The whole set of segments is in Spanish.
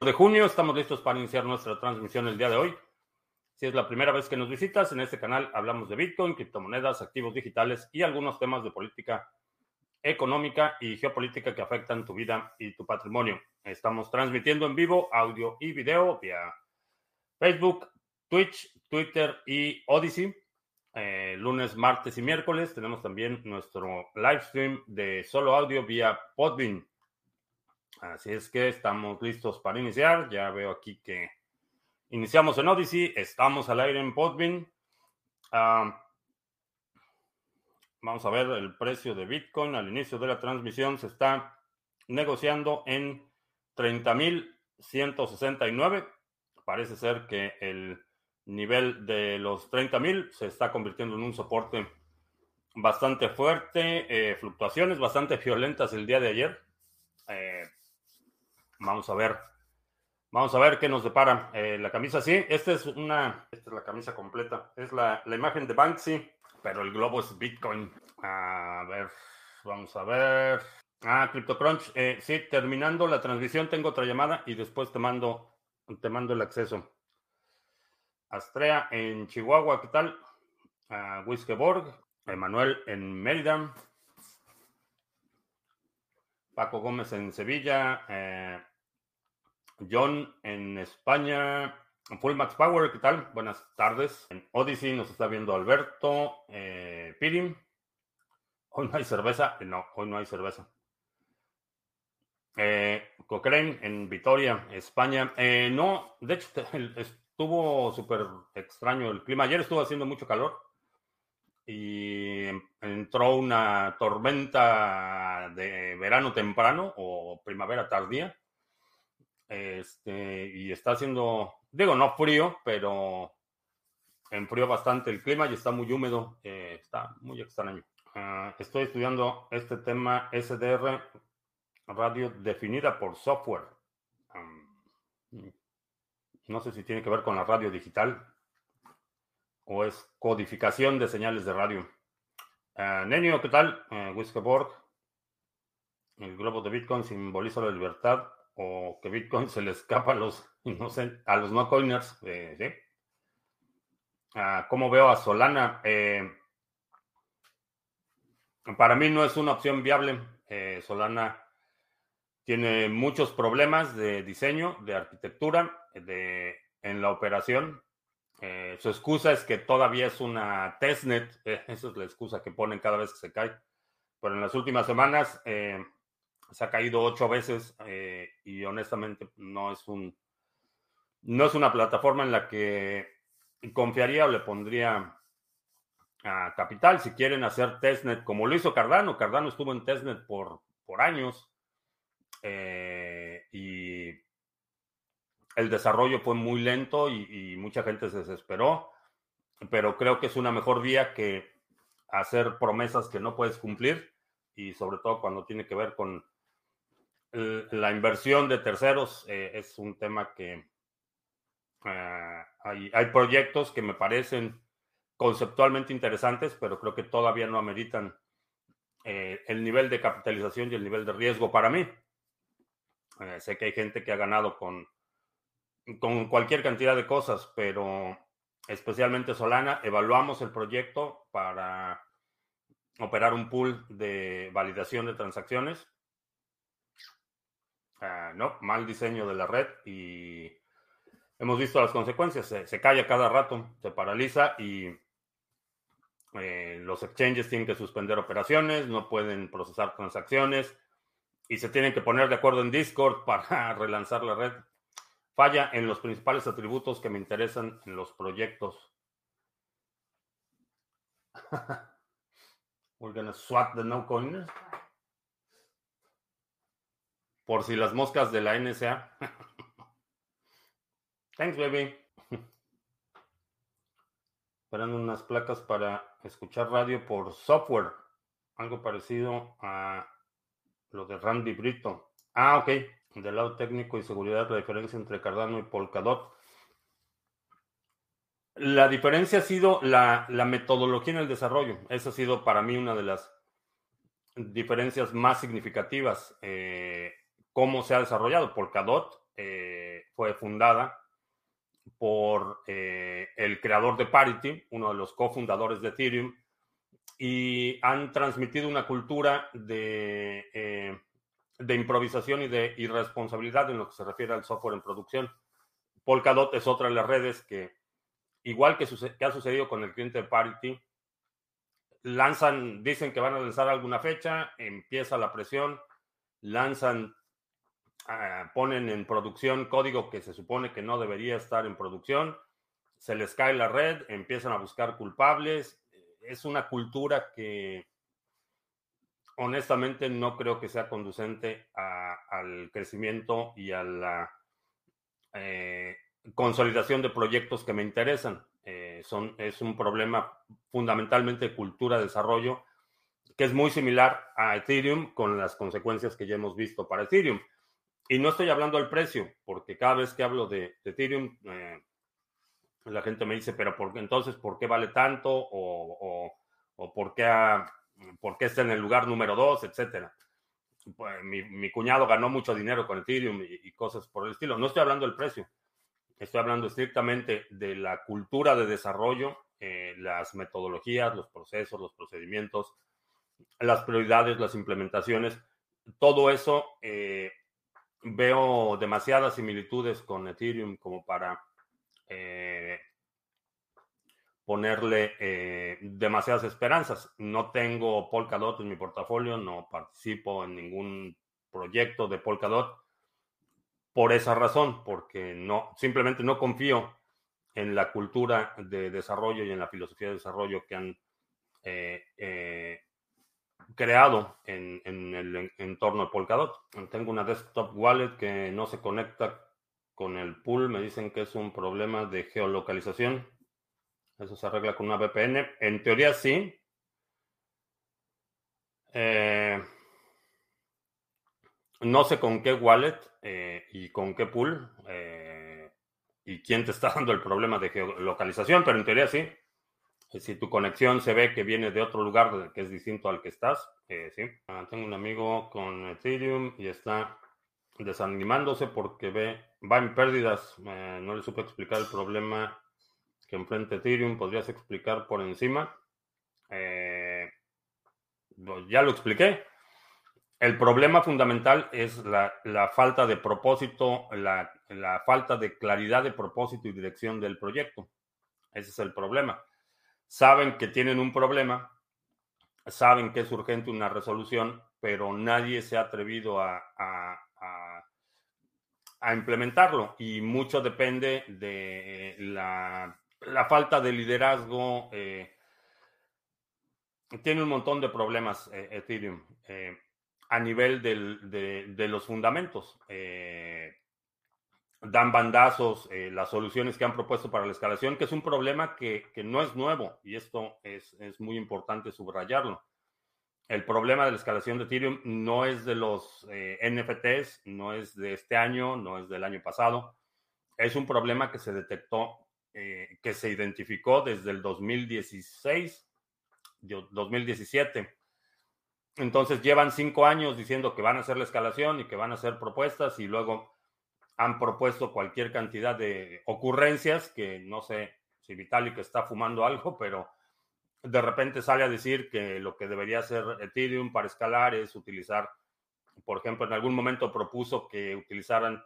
de junio. Estamos listos para iniciar nuestra transmisión el día de hoy. Si es la primera vez que nos visitas, en este canal hablamos de Bitcoin, criptomonedas, activos digitales y algunos temas de política económica y geopolítica que afectan tu vida y tu patrimonio. Estamos transmitiendo en vivo audio y video vía Facebook, Twitch, Twitter y Odyssey. Eh, lunes, martes y miércoles tenemos también nuestro live stream de solo audio vía Podbean. Así es que estamos listos para iniciar. Ya veo aquí que iniciamos en Odyssey, estamos al aire en Podbean. Ah, vamos a ver el precio de Bitcoin al inicio de la transmisión. Se está negociando en 30.169. Parece ser que el nivel de los 30.000 se está convirtiendo en un soporte bastante fuerte, eh, fluctuaciones bastante violentas el día de ayer. Eh, Vamos a ver. Vamos a ver qué nos depara. Eh, la camisa, sí. Esta es una. Esta es la camisa completa. Es la, imagen de Banksy, pero el globo es Bitcoin. A ver. Vamos a ver. Ah, CryptoCrunch. Eh, sí, terminando la transmisión, tengo otra llamada y después te mando, te mando el acceso. Astrea en Chihuahua, ¿qué tal? Uh, Wiskeborg. Emanuel en Mérida. Paco Gómez en Sevilla. Eh, John en España. Full Max Power, ¿qué tal? Buenas tardes. En Odyssey nos está viendo Alberto. Eh, Pirim. Hoy no hay cerveza. No, hoy no hay cerveza. Eh, Cochrane en Vitoria, España. Eh, no, de hecho estuvo súper extraño el clima. Ayer estuvo haciendo mucho calor y entró una tormenta de verano temprano o primavera tardía este, y está haciendo, digo, no frío, pero enfrió bastante el clima y está muy húmedo. Eh, está muy extraño. Ah, estoy estudiando este tema SDR, radio definida por software. no sé si tiene que ver con la radio digital o es codificación de señales de radio. Uh, Nenio, ¿qué tal? Uh, El globo de Bitcoin simboliza la libertad o que Bitcoin se le escapa a los a los no coiners. Eh, ¿sí? Ah, ¿Cómo veo a Solana? Eh, para mí no es una opción viable. Eh, Solana tiene muchos problemas de diseño, de arquitectura, de, en la operación. su excusa es que todavía es una testnet. esa es la excusa que ponen cada vez que se cae. Pero en las últimas semanas se ha caído ocho veces eh, y honestamente no es un no es una plataforma en la que confiaría o le pondría a capital si quieren hacer testnet como lo hizo Cardano. Cardano estuvo en testnet por, por años eh, y el desarrollo fue muy lento y, y mucha gente se desesperó, pero creo que es una mejor vía que hacer promesas que no puedes cumplir y sobre todo cuando tiene que ver con la inversión de terceros eh, es un tema que ah, hay, proyectos que me parecen conceptualmente interesantes, pero creo que todavía no ameritan eh, el nivel de capitalización y el nivel de riesgo para mí. Eh, sé que hay gente que ha ganado con, con cualquier cantidad de cosas, pero especialmente Solana, evaluamos el proyecto para operar un pool de validación de transacciones Ah, no, mal diseño de la red y hemos visto las consecuencias. Se, se calla cada rato, se paraliza y eh, los exchanges tienen que suspender operaciones, no pueden procesar transacciones y se tienen que poner de acuerdo en Discord para relanzar la red. Falla en los principales atributos que me interesan en los proyectos. We're gonna swap the no coiners por si las moscas de la NSA. Thanks, baby. Esperando unas placas para escuchar radio por software. Algo parecido a lo de Randy Brito. Ah, ok. Del lado técnico y seguridad, la diferencia entre Cardano y Polkadot. La diferencia ha sido la, metodología en el desarrollo. Esa ha sido para mí una de las diferencias más significativas. Eh, cómo se ha desarrollado. Polkadot eh, fue fundada por eh, el creador de Parity, uno de los cofundadores de Ethereum, y han transmitido una cultura de, eh, de improvisación y de irresponsabilidad en lo que se refiere al software en producción. Polkadot es otra de las redes que, igual que, que ha sucedido con el cliente de Parity, lanzan, dicen que van a lanzar alguna fecha, empieza la presión, lanzan Ah, ponen en producción código que se supone que no debería estar en producción, se les cae la red, empiezan a buscar culpables. Es una cultura que honestamente no creo que sea conducente al crecimiento y a la eh, consolidación de proyectos que me interesan. Eh, son, es un problema fundamentalmente de cultura de desarrollo que es muy similar a Ethereum con las consecuencias que ya hemos visto para Ethereum. Y no estoy hablando del precio, porque cada vez que hablo de, Ethereum, eh, la gente me dice, pero por, entonces, ¿por qué vale tanto? ¿O, por, qué por, qué está en el lugar número dos, etcétera? Pues, mi, cuñado ganó mucho dinero con Ethereum y, cosas por el estilo. No estoy hablando del precio, estoy hablando estrictamente de la cultura de desarrollo, eh, las metodologías, los procesos, los procedimientos, las prioridades, las implementaciones. Todo eso eh, veo demasiadas similitudes con Ethereum como para eh, ponerle eh, demasiadas esperanzas. No tengo Polkadot en mi portafolio, no participo en ningún proyecto de Polkadot por esa razón, porque no, simplemente no confío en la cultura de desarrollo y en la filosofía de desarrollo que han eh, creado en, el entorno de Polkadot. Tengo una desktop wallet que no se conecta con el pool. Me dicen que es un problema de geolocalización. Eso se arregla con una VPN. En teoría sí. Eh, no sé con qué wallet eh, y con qué pool eh, y quién te está dando el problema de geolocalización, pero en teoría sí. Si tu conexión se ve que viene de otro lugar que es distinto al que estás, eh, sí. Ah, tengo un amigo con Ethereum y está desanimándose porque ve, va en pérdidas. Eh, no le supe explicar el problema que enfrenta Ethereum. ¿Podrías explicar por encima? Eh, ya lo expliqué. El problema fundamental es la, falta de propósito, la, la falta de claridad de propósito y dirección del proyecto. Ese es el problema saben que tienen un problema, saben que es urgente una resolución, pero nadie se ha atrevido a, a, implementarlo y mucho depende de la, falta de liderazgo. Eh, tiene un montón de problemas eh, Ethereum eh, a nivel de, de, los fundamentos dan bandazos eh, las soluciones que han propuesto para la escalación, que es un problema que, no es nuevo y esto es, muy importante subrayarlo. El problema de la escalación de Ethereum no es de los eh, NFTs, no es de este año, no es del año pasado. Es un problema que se detectó, eh, que se identificó desde el 2016, 2017. Entonces llevan cinco años diciendo que van a hacer la escalación y que van a hacer propuestas y luego han propuesto cualquier cantidad de ocurrencias que no sé si Vitalik está fumando algo, pero de repente sale a decir que lo que debería hacer Ethereum para escalar es utilizar, por ejemplo, en algún momento propuso que utilizaran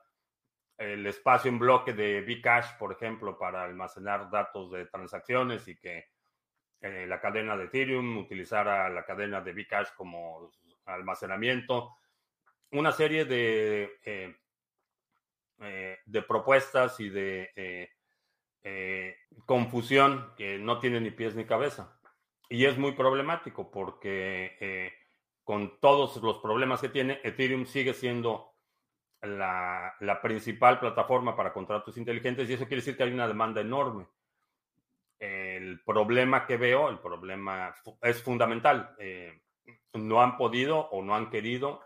el espacio en bloque de Bcash, por ejemplo, para almacenar datos de transacciones y que eh, la cadena de Ethereum utilizara la cadena de Bcash como almacenamiento. Una serie de eh, eh, de propuestas y de eh, eh, confusión que no tiene ni pies ni cabeza. Y es muy problemático porque con todos los problemas que tiene, Ethereum sigue siendo la, principal plataforma para contratos inteligentes y eso quiere decir que hay una demanda enorme. El problema que veo, el problema es fundamental. no han podido o no han querido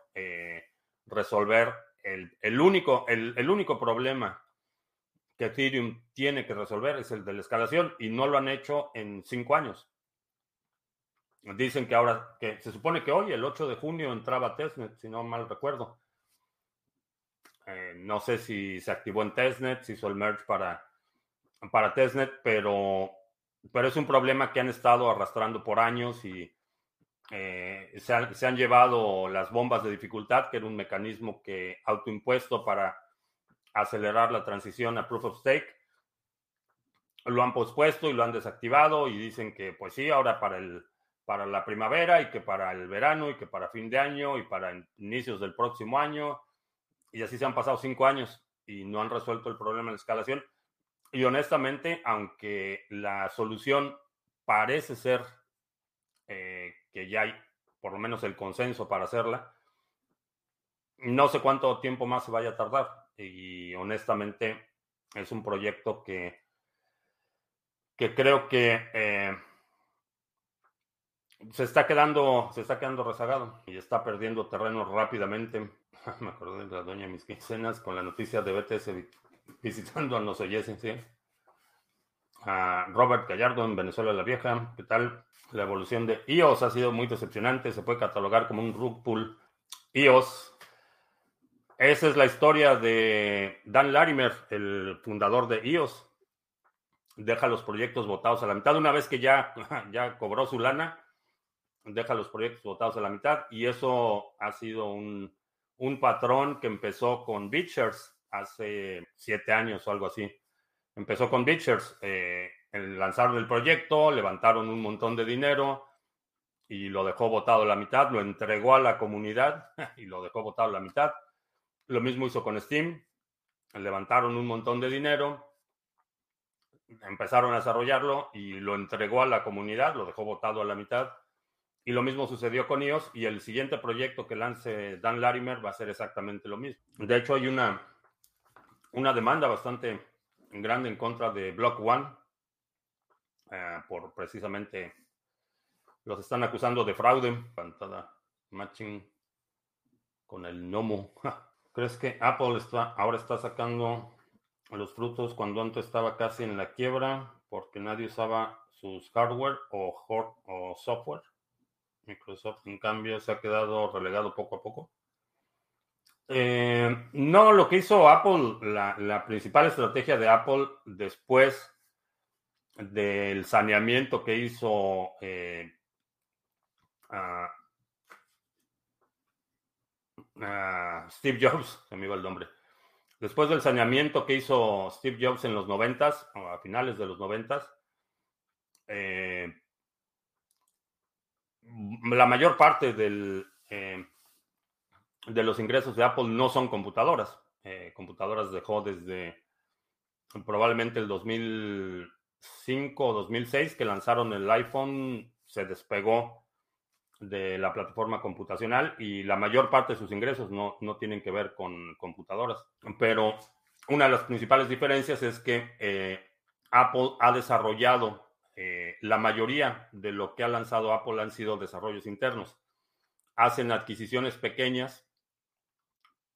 resolver el, único, el, único problema que Ethereum tiene que resolver es el de la escalación y no lo han hecho en cinco años. Dicen que ahora, que se supone que hoy, el 8 de junio, entraba testnet, si no mal recuerdo. Eh, no sé si se activó en testnet, si hizo el merge para, para testnet, pero, pero es un problema que han estado arrastrando por años y eh, se, han, llevado las bombas de dificultad, que era un mecanismo que autoimpuesto para acelerar la transición a proof of stake. Lo han pospuesto y lo han desactivado y dicen que pues sí, ahora para el para la primavera y que para el verano y que para fin de año y para inicios del próximo año. Y así se han pasado cinco años y no han resuelto el problema de la escalación. Y honestamente, aunque la solución parece ser eh, ya hay por lo menos el consenso para hacerla, no sé cuánto tiempo más se vaya a tardar. Y honestamente es un proyecto que, que creo que... Eh, se está quedando, se está quedando rezagado y está perdiendo terreno rápidamente. Me acordé de la doña mis quincenas con la noticia de BTS visitando a los oyesen, ¿sí? A Robert Gallardo en Venezuela la Vieja. ¿Qué tal? La evolución de iOS ha sido muy decepcionante. Se puede catalogar como un rug pull iOS. Esa es la historia de Dan Larimer, el fundador de iOS. Deja los proyectos votados a la mitad. Una vez que ya, ya cobró su lana, deja los proyectos votados a la mitad y eso ha sido un, patrón que empezó con Beachers hace siete años o algo así. Empezó con Beachers, eh, lanzaron el proyecto, levantaron un montón de dinero y lo dejó votado a la mitad, lo entregó a la comunidad y lo dejó votado a la mitad. Lo mismo hizo con Steam, levantaron un montón de dinero, empezaron a desarrollarlo y lo entregó a la comunidad, lo dejó votado a la mitad y lo mismo sucedió con iOS y el siguiente proyecto que lance Dan Larimer va a ser exactamente lo mismo. De hecho, hay una, una demanda bastante grande en contra de Block One eh, por precisamente los están acusando de fraude. Pantada matching con el Nomo. ¿Crees que Apple está, ahora está sacando los frutos cuando antes estaba casi en la quiebra porque nadie usaba sus hardware o, o software? Microsoft, en cambio, se ha quedado relegado poco a poco. Eh, no, lo que hizo Apple, la, principal estrategia de Apple después del saneamiento que hizo eh, Steve Jobs, se me iba el nombre. Después del saneamiento que hizo Steve Jobs en los noventas, a finales de los noventas, eh, la mayor parte del, eh, de los ingresos de Apple no son computadoras. Eh, computadoras dejó desde probablemente el 2005 o 2006 que lanzaron el iPhone, se despegó de la plataforma computacional y la mayor parte de sus ingresos no, no tienen que ver con computadoras. Pero una de las principales diferencias es que eh, Apple ha desarrollado eh, la mayoría de lo que ha lanzado Apple han sido desarrollos internos. Hacen adquisiciones pequeñas,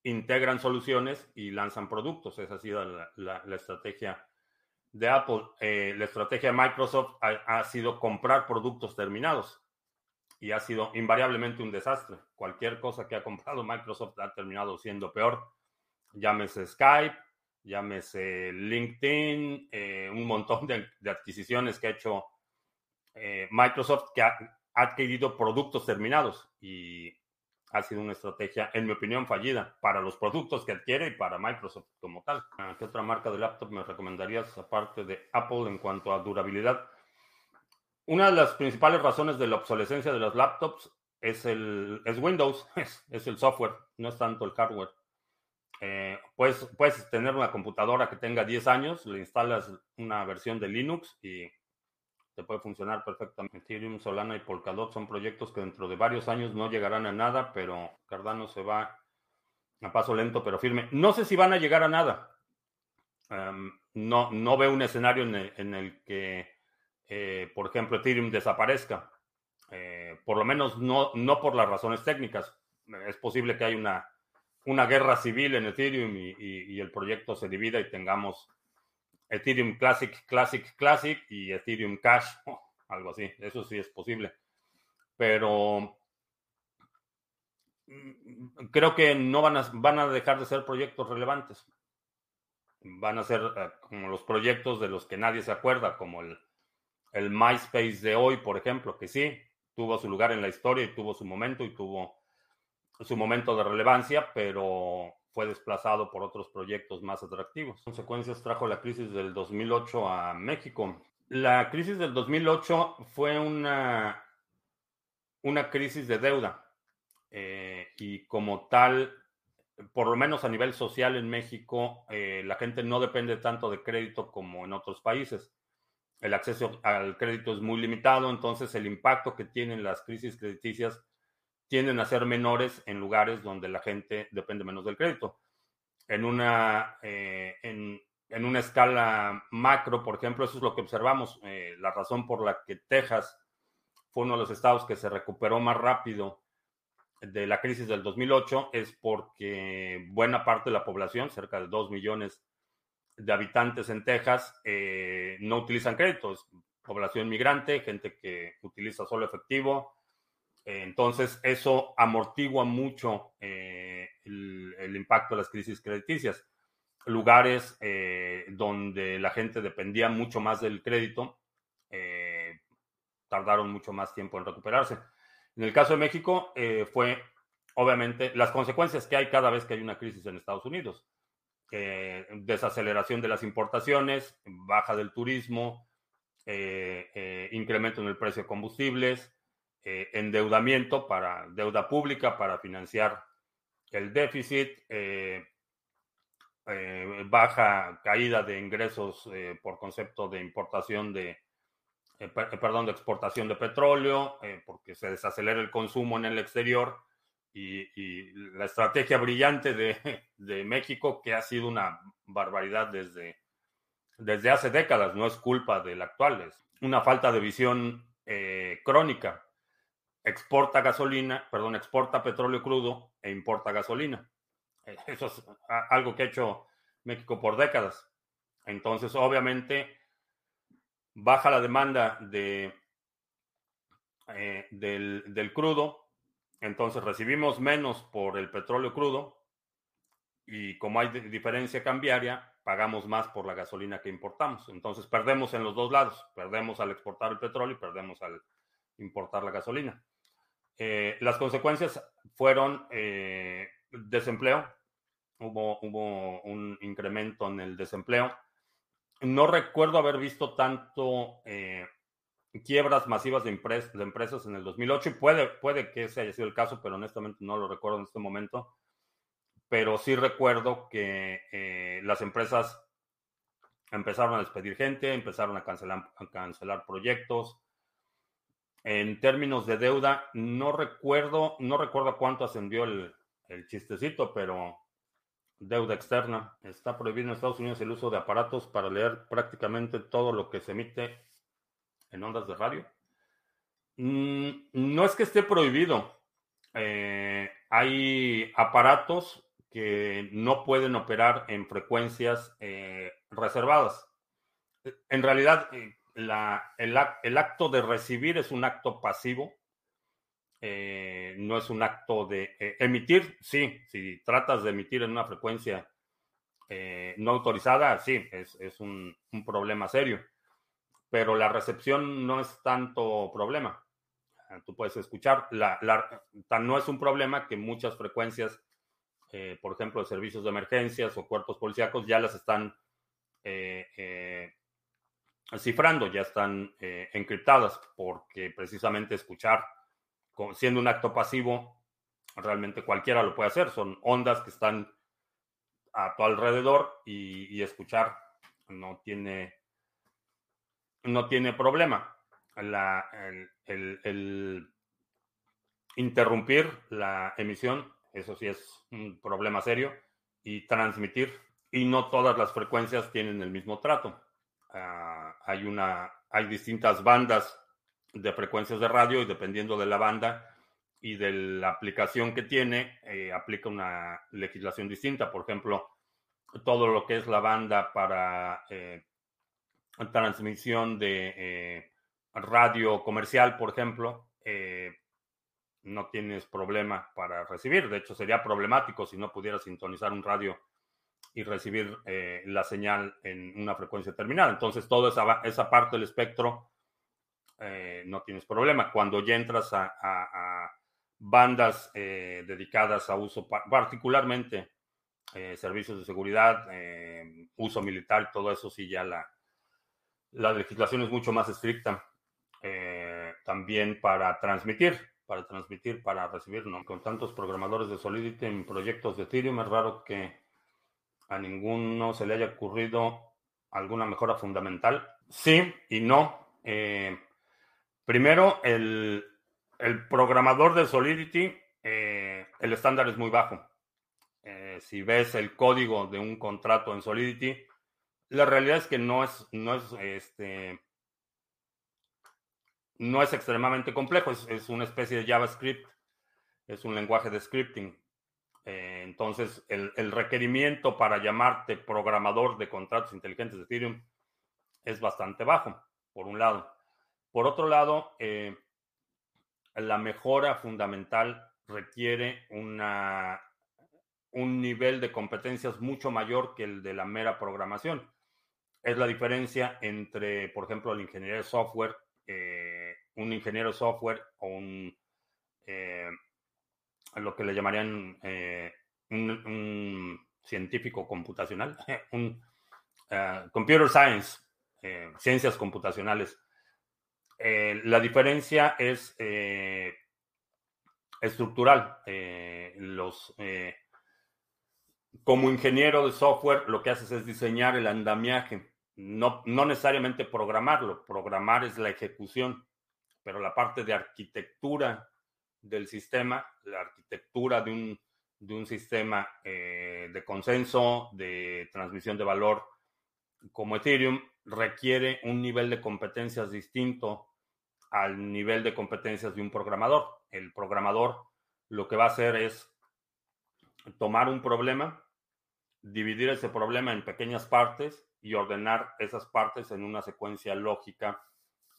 integran soluciones y lanzan productos. Esa ha sido la, estrategia de Apple. Eh, la estrategia de Microsoft ha, sido comprar productos terminados y ha sido invariablemente un desastre. Cualquier cosa que ha comprado Microsoft ha terminado siendo peor. Llámese Skype, llámese LinkedIn, eh, un montón de, adquisiciones que ha hecho eh, Microsoft que ha, adquirido productos terminados y ha sido una estrategia, en mi opinión, fallida para los productos que adquiere y para Microsoft como tal. Ah, ¿Qué otra marca de laptop me recomendarías aparte de Apple en cuanto a durabilidad? Una de las principales razones de la obsolescencia de los laptops es, el, es Windows, es el software, no es tanto el hardware. Eh, puedes, puedes tener una computadora que tenga 10 años, le instalas una versión de Linux y puede funcionar perfectamente. Ethereum, Solana y Polkadot son proyectos que dentro de varios años no llegarán a nada, pero Cardano se va a paso lento pero firme. No sé si van a llegar a nada. Em, no, no veo un escenario en el, que, eh, por ejemplo, Ethereum desaparezca. Eh, por lo menos no, no por las razones técnicas. Es posible que haya una una guerra civil en Ethereum y, el proyecto se divida y tengamos Ethereum Classic, Classic, Classic y Ethereum Cash, algo así. Eso sí es posible. Pero mm, creo que no van a, van a dejar de ser proyectos relevantes. Van a ser eh, como los proyectos de los que nadie se acuerda, como el, el MySpace de hoy, por ejemplo, que sí, tuvo su lugar en la historia y tuvo su momento y tuvo su momento de relevancia, pero fue desplazado por otros proyectos más atractivos. Consecuencias trajo la crisis del 2008 a México. La crisis del 2008 fue una, una crisis de deuda eh, y como tal, por lo menos a nivel social en México, eh, la gente no depende tanto de crédito como en otros países. El acceso al crédito es muy limitado, entonces el impacto que tienen las crisis crediticias tienden a ser menores en lugares donde la gente depende menos del crédito. En una, eh, en, una escala macro, por ejemplo, eso es lo que observamos. Eh, la razón por la que Texas fue uno de los estados que se recuperó más rápido de la crisis del 2008 es porque buena parte de la población, cerca de 2 millones de habitantes en Texas, eh, no utilizan créditos. Población migrante, gente que utiliza solo efectivo, entonces, eso amortigua mucho eh, el, impacto de las crisis crediticias. Lugares eh, donde la gente dependía mucho más del crédito eh, tardaron mucho más tiempo en recuperarse. En el caso de México, fue obviamente las consecuencias que hay cada vez que hay una crisis en Estados Unidos. desaceleración de las importaciones, baja del turismo, incremento en el precio de combustibles, eh, endeudamiento para deuda pública para financiar el déficit, eh, eh, baja caída de ingresos por concepto de importación de, perdón, de exportación de petróleo, porque se desacelera el consumo en el exterior y, la estrategia brillante de, de, México, que ha sido una barbaridad desde, desde hace décadas, no es culpa del actual, es una falta de visión crónica exporta gasolina, perdón, exporta petróleo crudo e importa gasolina. Eh, eso es algo que ha hecho México por décadas. Entonces, obviamente, baja la demanda de, eh, del, del crudo, entonces recibimos menos por el petróleo crudo y como hay diferencia cambiaria, pagamos más por la gasolina que importamos. Entonces perdemos en los dos lados, perdemos al exportar el petróleo y perdemos al importar la gasolina. Eh, las consecuencias fueron eh, desempleo, hubo, hubo un incremento en el desempleo. No recuerdo haber visto tanto eh, quiebras masivas de, empresas en el 2008 y puede, puede que ese haya sido el caso, pero honestamente no lo recuerdo en este momento. Pero sí recuerdo que las empresas empezaron a despedir gente, empezaron a cancelar, a cancelar proyectos, en términos de deuda, no recuerdo, no recuerdo cuánto ascendió el, chistecito, pero deuda externa. Está prohibido en Estados Unidos el uso de aparatos para leer prácticamente todo lo que se emite en ondas de radio. Mm, no es que esté prohibido. Eh, hay aparatos que no pueden operar en frecuencias eh, reservadas. En realidad, eh, el, acto de recibir es un acto pasivo, eh, no es un acto de eh, emitir, sí, si tratas de emitir en una frecuencia eh, no autorizada, sí, es, un, problema serio, pero la recepción no es tanto problema. Tú puedes escuchar, la, no es un problema que muchas frecuencias, por ejemplo, de servicios de emergencias o cuerpos policíacos ya las están cifrando, ya están eh, encriptadas, porque precisamente escuchar, siendo un acto pasivo, realmente cualquiera lo puede hacer. Son ondas que están a tu alrededor y, escuchar no tiene, no tiene problema. La, el, interrumpir la emisión, eso sí es un problema serio, y transmitir, y no todas las frecuencias tienen el mismo trato. Ah, hay, una, hay distintas bandas de frecuencias de radio y dependiendo de la banda y de la aplicación que tiene, eh, aplica una legislación distinta. Por ejemplo, todo lo que es la banda para eh, transmisión de eh, radio comercial, por ejemplo, no tienes problema para recibir. De hecho, sería problemático si no pudieras sintonizar un radio y recibir eh, la señal en una frecuencia determinada. Entonces, toda esa, esa parte del espectro eh, no tienes problema. Cuando ya entras a, bandas eh, dedicadas a uso, particularmente servicios de seguridad, uso militar, todo eso sí ya la, la legislación es mucho más estricta. también para transmitir, para transmitir, para recibir, ¿no? Con tantos programadores de Solidity en proyectos de Ethereum, es raro que a ninguno se le haya ocurrido alguna mejora fundamental. Sí y no. Eh, primero, el, programador de Solidity, eh, el estándar es muy bajo. Eh, si ves el código de un contrato en Solidity, la realidad es que no es, no es, este, no es extremadamente complejo, es una especie de JavaScript, es un lenguaje de scripting. Eh, entonces, el, requerimiento para llamarte programador de contratos inteligentes de Ethereum es bastante bajo, por un lado. Por otro lado, eh, la mejora fundamental requiere una, un nivel de competencias mucho mayor que el de la mera programación. Es la diferencia entre, por ejemplo, el ingeniero de software, eh, un ingeniero de software o un lo que le llamarían eh, un, científico computacional, un eh, computer science, eh, ciencias computacionales. la diferencia es estructural. como ingeniero de software, lo que haces es diseñar el andamiaje, no necesariamente programarlo. Programar es la ejecución, pero la parte de arquitectura del sistema, la arquitectura de un, de un sistema eh, de consenso, de transmisión de valor como Ethereum, requiere un nivel de competencias distinto al nivel de competencias de un programador. El programador lo que va a hacer es tomar un problema, dividir ese problema en pequeñas partes y ordenar esas partes en una secuencia lógica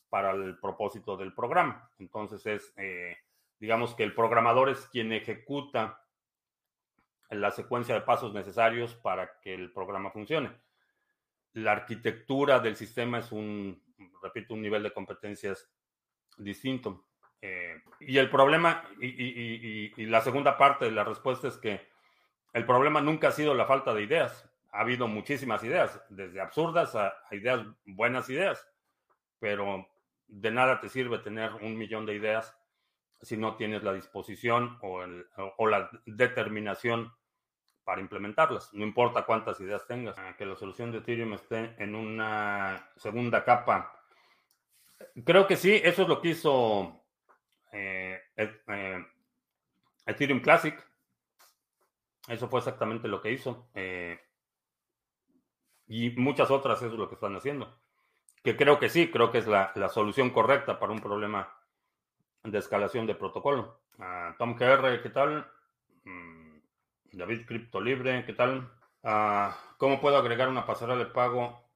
para el propósito del programa. Entonces es eh, digamos que el programador es quien ejecuta la secuencia de pasos necesarios para que el programa funcione. La arquitectura del sistema es un, repito, un nivel de competencias distinto. Eh, y el problema, y, la segunda parte de la respuesta es que el problema nunca ha sido la falta de ideas. Ha habido muchísimas ideas, desde absurdas a ideas, buenas ideas, pero de nada te sirve tener un millón de ideas si no tienes la disposición o, la determinación para implementarlas. No importa cuántas ideas tengas. Ah, que la solución de Ethereum esté en una segunda capa. Creo que sí, eso es lo que hizo eh, eh, Ethereum Classic. Eso fue exactamente lo que hizo. Eh, y muchas otras eso es lo que están haciendo. Que creo que sí, creo que es la, la solución correcta para un problema de escalación de protocolo. Ah, Tom KR, ¿qué tal? Mm, David Cripto Libre, ¿qué tal? Ah, ¿Cómo puedo agregar una pasarela de pago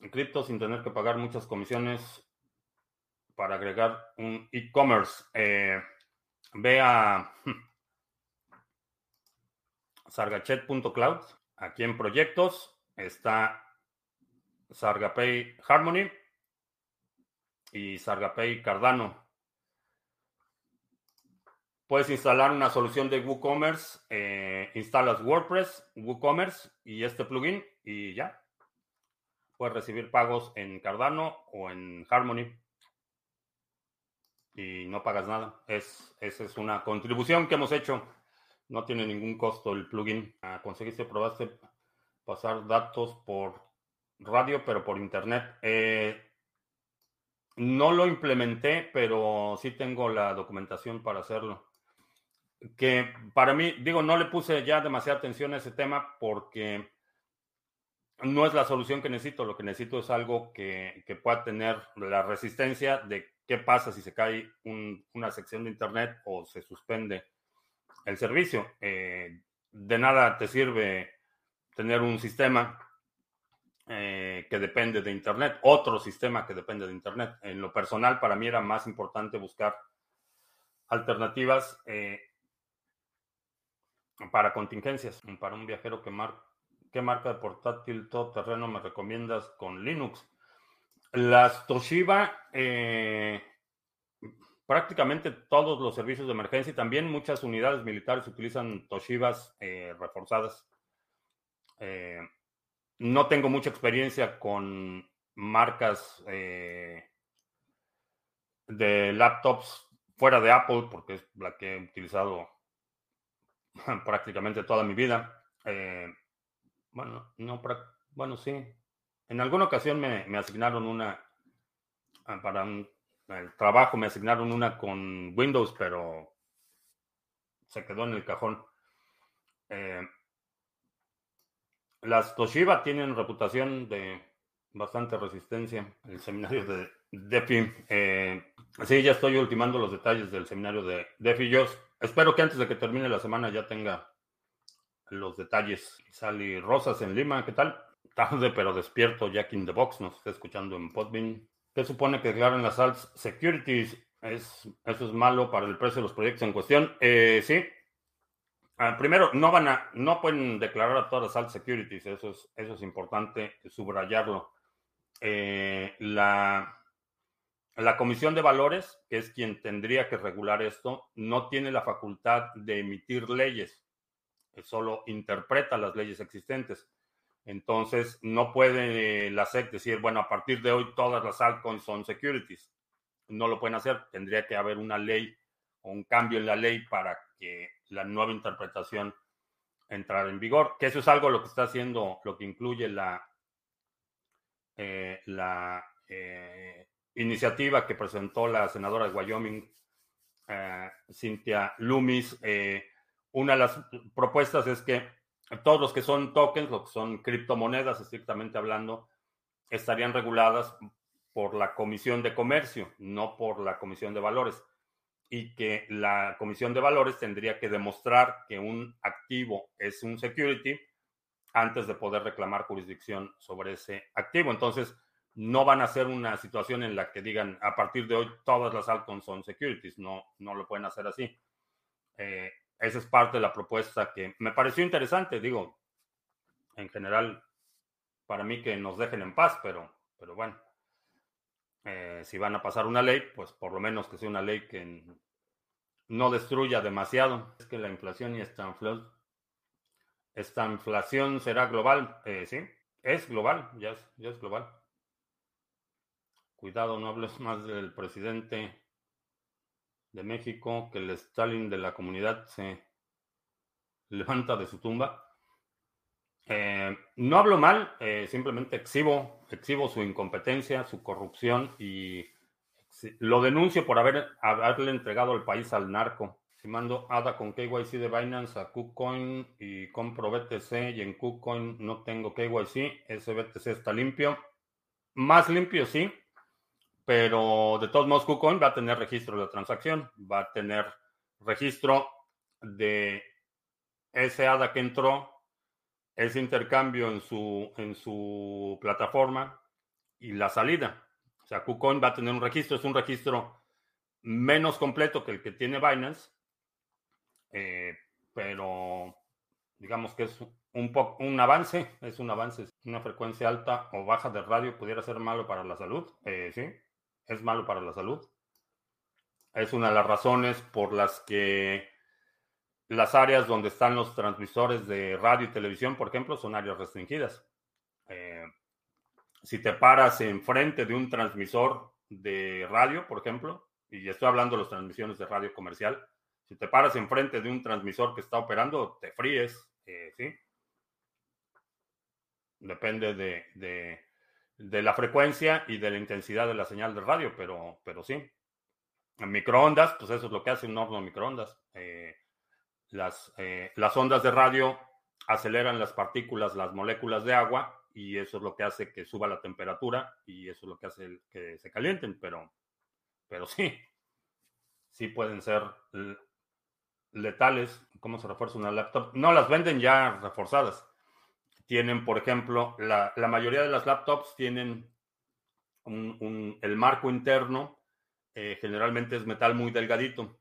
en cripto sin tener que pagar muchas comisiones para agregar un e-commerce? Eh, ve a sargachet.cloud. Aquí en proyectos está Sargapay Harmony y Sargapay Cardano. Puedes instalar una solución de WooCommerce, eh, instalas WordPress, WooCommerce y este plugin y ya. Puedes recibir pagos en Cardano o en Harmony y no pagas nada. Es, esa es una contribución que hemos hecho. No tiene ningún costo el plugin. Ah, conseguiste, probaste pasar datos por radio, pero por internet. Eh, no lo implementé, pero sí tengo la documentación para hacerlo que para mí, digo, no le puse ya demasiada atención a ese tema porque no es la solución que necesito. Lo que necesito es algo que, pueda tener la resistencia de qué pasa si se cae una sección de Internet o se suspende el servicio. Eh, de nada te sirve tener un sistema eh, que depende de Internet, otro sistema que depende de Internet. En lo personal, para mí era más importante buscar alternativas para contingencias. Para un viajero que mar ¿qué marca de portátil todoterreno me recomiendas con Linux? Las Toshiba, eh, prácticamente todos los servicios de emergencia y también muchas unidades militares utilizan Toshibas eh, reforzadas. Eh, no tengo mucha experiencia con marcas de laptops fuera de Apple, porque es la que he utilizado prácticamente toda mi vida. bueno, no, bueno, sí, en alguna ocasión me, asignaron una, ah, para el trabajo me asignaron una con Windows, pero se quedó en el cajón. Eh, las Toshiba tienen reputación de bastante resistencia. El seminario de DeFi. Eh, sí, ya estoy ultimando los detalles del seminario de DeFi. Yo espero que antes de que termine la semana ya tenga los detalles. Sally Rosas en Lima, ¿qué tal? tarde pero despierto, Jack in the Box, nos está escuchando en Podbean. ¿Qué supone que declaren las alts securities? ¿Es, ¿Eso es malo para el precio de los proyectos en cuestión? Eh, sí. Ah, primero, no van a, no pueden declarar a todas las alt securities, eso es, eso es importante subrayarlo. Eh, la, la Comisión de Valores, que es quien tendría que regular esto, no tiene la facultad de emitir leyes, solo interpreta las leyes existentes. Entonces, no puede la SEC decir, bueno, a partir de hoy todas las altcoins son securities. No lo pueden hacer. Tendría que haber una ley o un cambio en la ley para que la nueva interpretación entrara en vigor. Que eso es algo lo que está haciendo, lo que incluye la, eh, la eh, iniciativa que presentó la senadora de Wyoming, eh, Cynthia Loomis. una de las propuestas es que todos los que son tokens, los que son criptomonedas, estrictamente hablando, estarían reguladas por la Comisión de Comercio, no por la Comisión de Valores. Y que la Comisión de Valores tendría que demostrar que un activo es un security antes de poder reclamar jurisdicción sobre ese activo. Entonces, no van a ser una situación en la que digan a partir de hoy todas las altcoins son securities. No, no lo pueden hacer así. Eh, esa es parte de la propuesta que me pareció interesante. Digo, en general, para mí que nos dejen en paz, pero, pero bueno, eh, si van a pasar una ley, pues por lo menos que sea una ley que no destruya demasiado. Es que la inflación y esta, inflación, esta inflación será global. Eh, sí, es global, ya es, ya es global. Cuidado, no hables más del presidente de México que el Stalin de la comunidad se levanta de su tumba. Eh, no hablo mal, eh, simplemente exhibo, exhibo su incompetencia, su corrupción y lo denuncio por haber, haberle entregado el país al narco. Si mando ADA con KYC de Binance a KuCoin y compro BTC y en KuCoin no tengo KYC, ese BTC está limpio. Más limpio, sí, pero de todos modos, KuCoin va a tener registro de transacción, va a tener registro de ese ADA que entró, ese intercambio en su, en su plataforma y la salida. O sea, KuCoin va a tener un registro, es un registro menos completo que el que tiene Binance, eh, pero digamos que es un, un avance, es un avance, una frecuencia alta o baja de radio pudiera ser malo para la salud, eh, sí, es malo para la salud. Es una de las razones por las que las áreas donde están los transmisores de radio y televisión, por ejemplo, son áreas restringidas. Eh, si te paras enfrente de un transmisor de radio, por ejemplo, y estoy hablando de las transmisiones de radio comercial, si te paras enfrente de un transmisor que está operando, te fríes, eh, ¿sí? Depende de de la frecuencia y de la intensidad de la señal de radio, pero, pero sí. En microondas, pues eso es lo que hace un horno de microondas. Eh, las, eh, las ondas de radio aceleran las partículas, las moléculas de agua, y eso es lo que hace que suba la temperatura y eso es lo que hace que se calienten, pero, pero sí, sí pueden ser letales. ¿Cómo se refuerza una laptop? No, las venden ya reforzadas tienen, por ejemplo, la, mayoría de las laptops tienen el marco interno, eh, generalmente es metal muy delgadito.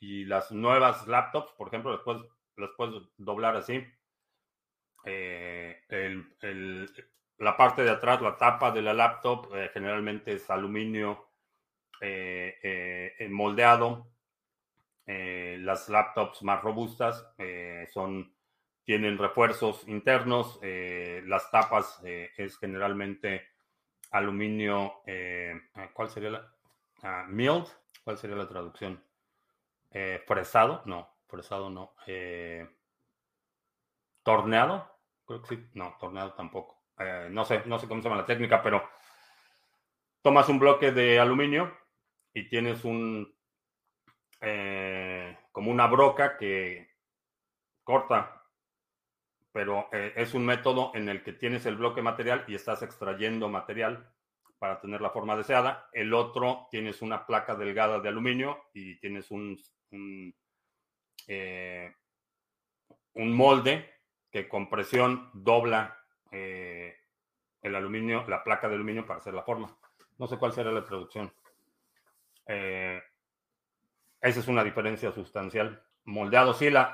y las nuevas laptops, por ejemplo, las puedes, las puedes doblar así. la parte de atrás, la tapa de la laptop, generalmente es aluminio moldeado. las laptops más robustas son tienen refuerzos internos. Eh, las tapas eh, es generalmente aluminio. Eh, ¿Cuál sería la? Uh, milled. ¿Cuál sería la traducción? fresado. No, fresado no. torneado. Creo que sí. No, torneado tampoco. no sé, no sé cómo se llama la técnica, pero tomas un bloque de aluminio y tienes un como una broca que corta pero eh, es un método en el que tienes el bloque material y estás extrayendo material para tener la forma deseada. El otro tienes una placa delgada de aluminio y tienes un, un, eh, molde que con presión dobla eh, el aluminio, la placa de aluminio para hacer la forma. No sé cuál será la traducción. esa es una diferencia sustancial. Moldeado, sí, la,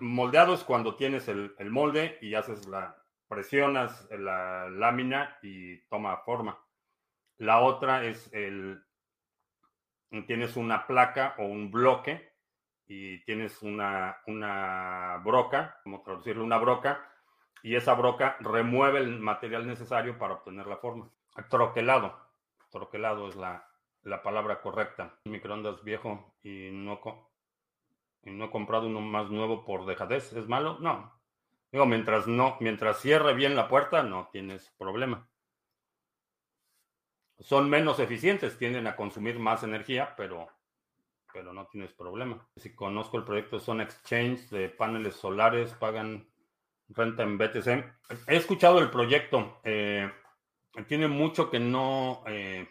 moldeado es cuando tienes el, molde y haces la, presionas la lámina y toma forma. La otra es el, tienes una placa o un bloque y tienes una, una broca, como traducirlo, una broca, y esa broca remueve el material necesario para obtener la forma. Troquelado. Troquelado es la, la palabra correcta. microondas viejo y no, y no he comprado uno más nuevo por dejadez. ¿Es malo? No. Digo, mientras no, mientras cierre bien la puerta, no tienes problema. Son menos eficientes, tienden a consumir más energía, pero, pero no tienes problema. Si conozco el proyecto Son Exchange de paneles solares, pagan renta en BTC. He escuchado el proyecto. Eh, tiene mucho que no eh,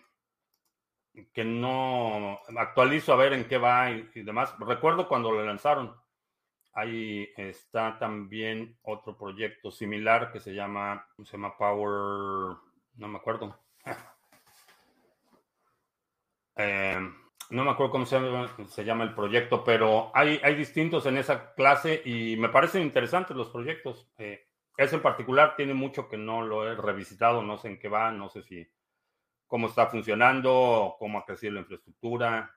que no actualizo a ver en qué va y, demás. Recuerdo cuando lo lanzaron. Ahí está también otro proyecto similar que se llama, se llama Power, no me acuerdo. Eh, no me acuerdo cómo se llama, el proyecto, pero hay, hay, distintos en esa clase y me parecen interesantes los proyectos. Eh, ese en particular tiene mucho que no lo he revisitado, no sé en qué va, no sé si cómo está funcionando, cómo ha crecido la infraestructura.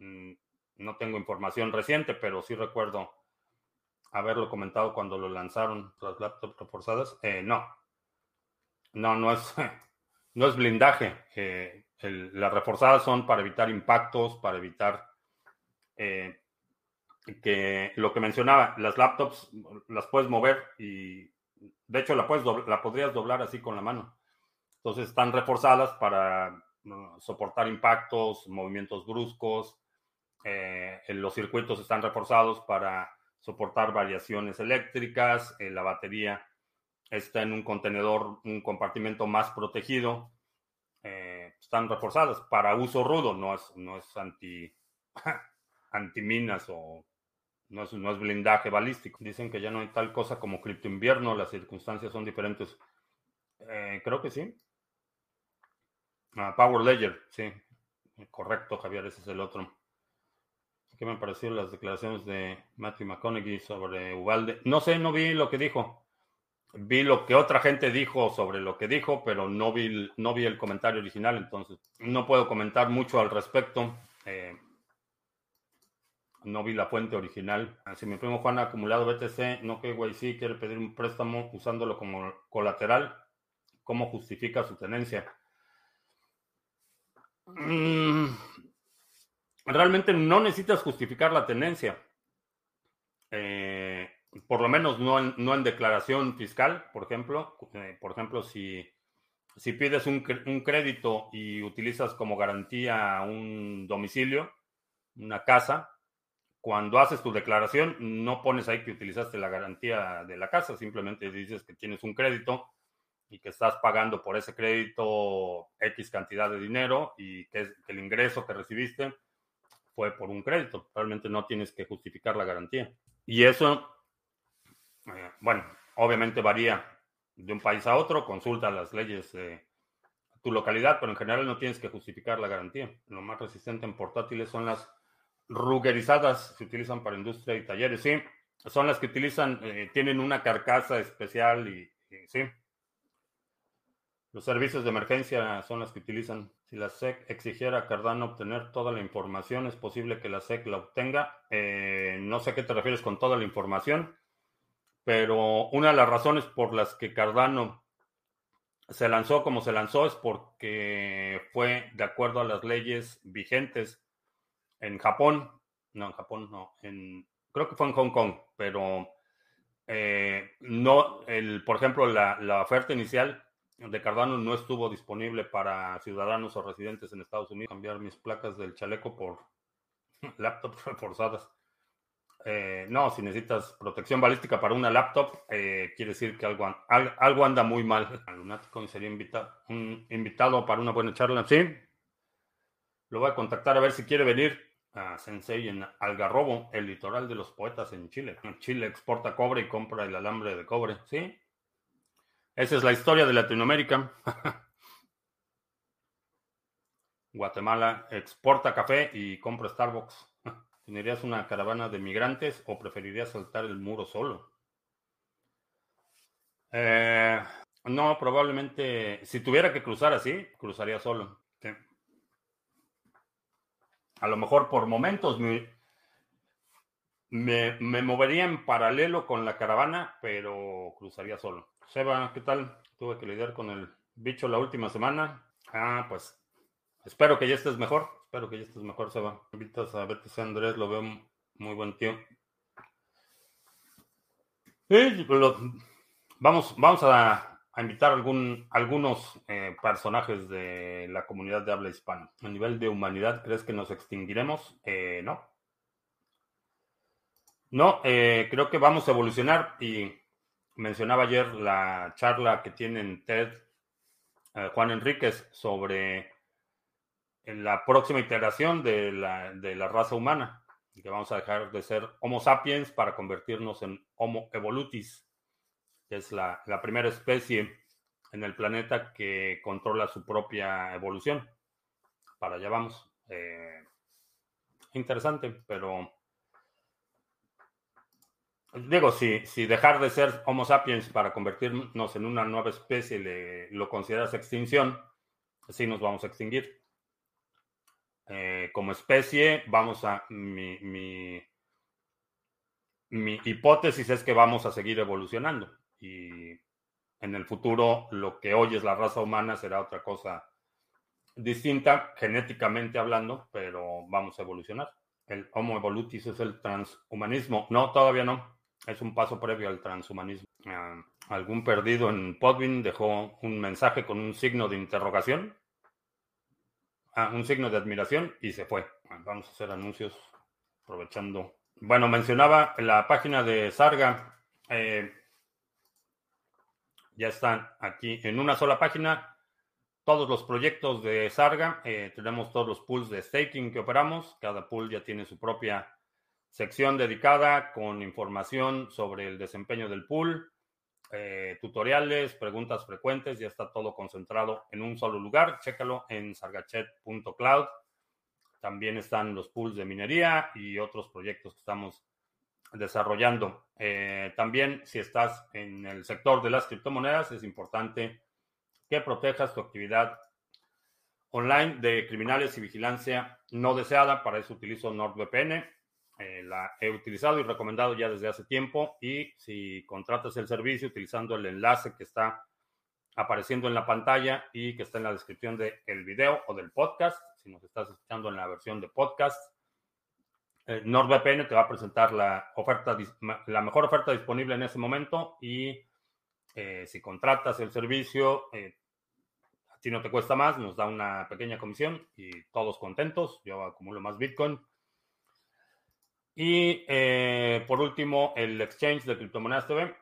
Mm, no tengo información reciente, pero sí recuerdo haberlo comentado cuando lo lanzaron las laptops reforzadas. Eh, no, no, no es, no es blindaje. Eh, las reforzadas son para evitar impactos, para evitar eh, que lo que mencionaba, las laptops las puedes mover y de hecho la, puedes la podrías doblar así con la mano. Entonces están reforzadas para soportar impactos, movimientos bruscos. Eh, los circuitos están reforzados para soportar variaciones eléctricas. Eh, la batería está en un contenedor, un compartimento más protegido. Eh, están reforzadas para uso rudo, no es, no es anti, antiminas o no es, no es blindaje balístico. Dicen que ya no hay tal cosa como cripto invierno, las circunstancias son diferentes. creo que sí. Ah, Power Ledger, sí. Correcto, Javier, ese es el otro. ¿Qué me parecieron las declaraciones de Matthew McConaughey sobre Ubalde? No sé, no vi lo que dijo. Vi lo que otra gente dijo sobre lo que dijo, pero no vi, no vi el comentario original, entonces no puedo comentar mucho al respecto. Eh, no vi la fuente original. Si mi primo Juan ha acumulado BTC, no que güey sí quiere pedir un préstamo usándolo como colateral, ¿cómo justifica su tenencia? Mm, realmente no necesitas justificar la tenencia. Eh, por lo menos no en, declaración fiscal, por ejemplo. Eh, por ejemplo, si, si pides un, crédito y utilizas como garantía un domicilio, una casa, cuando haces tu declaración no pones ahí que utilizaste la garantía de la casa, simplemente dices que tienes un crédito y que estás pagando por ese crédito X cantidad de dinero y que, el ingreso que recibiste fue por un crédito. Realmente no tienes que justificar la garantía. Y eso, eh, bueno, obviamente varía de un país a otro, consulta las leyes de tu localidad, pero en general no tienes que justificar la garantía. Lo más resistente en portátiles son las rugerizadas se utilizan para industria y talleres, sí. Son las que utilizan, eh, tienen una carcasa especial y, y, sí. Los servicios de emergencia son las que utilizan. Si la SEC exigiera a Cardano obtener toda la información, ¿es posible que la SEC la obtenga? Eh, no sé a qué te refieres con toda la información, pero una de las razones por las que Cardano se lanzó como se lanzó es porque fue de acuerdo a las leyes vigentes en Japón, no, en Japón no, en, creo que fue en Hong Kong, pero eh, no, el, por ejemplo, la, la, oferta inicial de Cardano no estuvo disponible para ciudadanos o residentes en Estados Unidos. Cambiar mis placas del chaleco por laptops reforzadas. Eh, no, si necesitas protección balística para una laptop, eh, quiere decir que algo, al, algo anda muy mal. Lunático sería invita, un invitado para una buena charla. Sí, lo voy a contactar a ver si quiere venir a Sensei en Algarrobo, el litoral de los poetas en Chile. Chile exporta cobre y compra el alambre de cobre. Sí, esa es la historia de Latinoamérica. Guatemala exporta café y compra Starbucks. ¿Tendrías una caravana de migrantes o preferirías saltar el muro solo? Eh, no, probablemente, si tuviera que cruzar así, cruzaría solo. A lo mejor por momentos me, me, me, movería en paralelo con la caravana, pero cruzaría solo. Seba, ¿qué tal? Tuve que lidiar con el bicho la última semana. Ah, pues espero que ya estés mejor. Espero que ya estés mejor, Seba. Invitas a BTC Andrés, lo veo muy buen tío. Vamos, vamos a, a invitar algún, algunos eh, personajes de la comunidad de habla hispana. A nivel de humanidad, ¿crees que nos extinguiremos? Eh, no. No, eh, creo que vamos a evolucionar y mencionaba ayer la charla que tiene en TED Juan Enríquez sobre la próxima iteración de la, de la raza humana, que vamos a dejar de ser Homo sapiens para convertirnos en Homo evolutis, que es la, la primera especie en el planeta que controla su propia evolución. Para allá vamos. Eh, interesante, pero digo, si, dejar de ser Homo sapiens para convertirnos en una nueva especie le, lo consideras extinción, sí nos vamos a extinguir. Eh, como especie, vamos a. Mi, mi, mi, hipótesis es que vamos a seguir evolucionando. Y en el futuro, lo que hoy es la raza humana será otra cosa distinta, genéticamente hablando, pero vamos a evolucionar. El Homo evolutis es el transhumanismo. No, todavía no. Es un paso previo al transhumanismo. Uh, algún perdido en Podvin dejó un mensaje con un signo de interrogación ah, un signo de admiración y se fue. Vamos a hacer anuncios aprovechando. Bueno, mencionaba la página de Sarga. Eh, ya están aquí en una sola página todos los proyectos de Sarga. Eh, tenemos todos los pools de staking que operamos. Cada pool ya tiene su propia sección dedicada con información sobre el desempeño del pool, eh, tutoriales, preguntas frecuentes, ya está todo concentrado en un solo lugar. Chécalo en sargachet.cloud. También están los pools de minería y otros proyectos que estamos desarrollando. Eh, también, si estás en el sector de las criptomonedas, es importante que protejas tu actividad online de criminales y vigilancia no deseada. Para eso utilizo NordVPN. Eh, la he utilizado y recomendado ya desde hace tiempo. Y si contratas el servicio utilizando el enlace que está apareciendo en la pantalla y que está en la descripción del video o del podcast, si nos estás escuchando en la versión de podcast, eh, NordVPN te va a presentar la oferta, la mejor oferta disponible en ese momento. Y eh, si contratas el servicio, eh, a ti no te cuesta más, nos da una pequeña comisión y todos contentos. Yo acumulo más Bitcoin y eh, por último, el exchange de criptomonedas TV,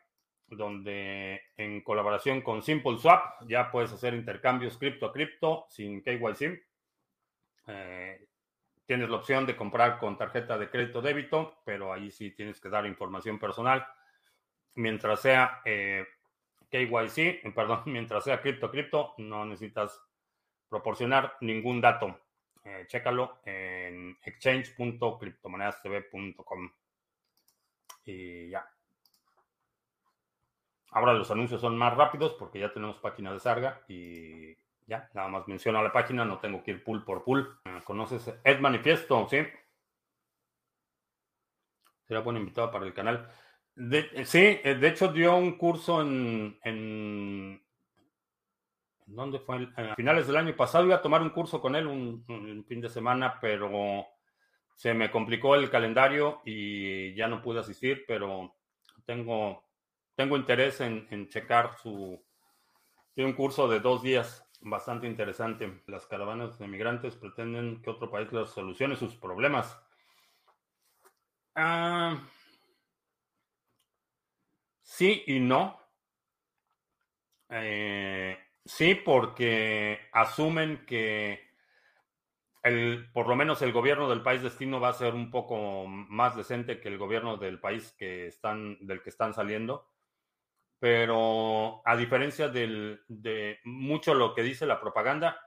donde en colaboración con SimpleSwap ya puedes hacer intercambios cripto a cripto sin KYC. Eh, tienes la opción de comprar con tarjeta de crédito débito, pero ahí sí tienes que dar información personal. Mientras sea eh, KYC, perdón, mientras sea cripto a cripto, no necesitas proporcionar ningún dato. Eh, chécalo en exchange.criptomonedastv.com. Y ya. Ahora los anuncios son más rápidos porque ya tenemos página de Sarga y ya, nada más menciono la página, no tengo que ir pool por pool. Ah, ¿Conoces Ed Manifiesto? Sí. Sería buen invitado para el canal. sí, eh, de hecho dio un curso en, en ¿Dónde fue? A finales del año pasado iba a tomar un curso con él un, fin de semana, pero se me complicó el calendario y ya no pude asistir, pero tengo, tengo interés en, checar su... Tiene un curso de dos días bastante interesante. Las caravanas de migrantes pretenden que otro país les solucione sus problemas. Ah, sí y no. Eh, Sí, porque asumen que el, por lo menos el gobierno del país destino va a ser un poco más decente que el gobierno del país que están, del que están saliendo. Pero a diferencia de mucho lo que dice la propaganda,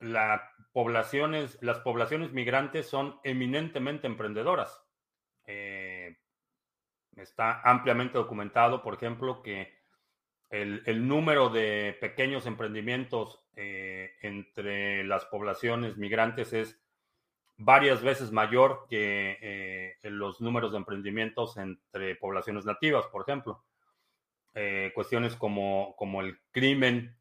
las poblaciones migrantes son eminentemente emprendedoras. Eh, está ampliamente documentado, por ejemplo, que el, número de pequeños emprendimientos eh, entre las poblaciones migrantes es varias veces mayor que eh, los números de emprendimientos entre poblaciones nativas, por ejemplo. Eh, cuestiones como, como el crimen,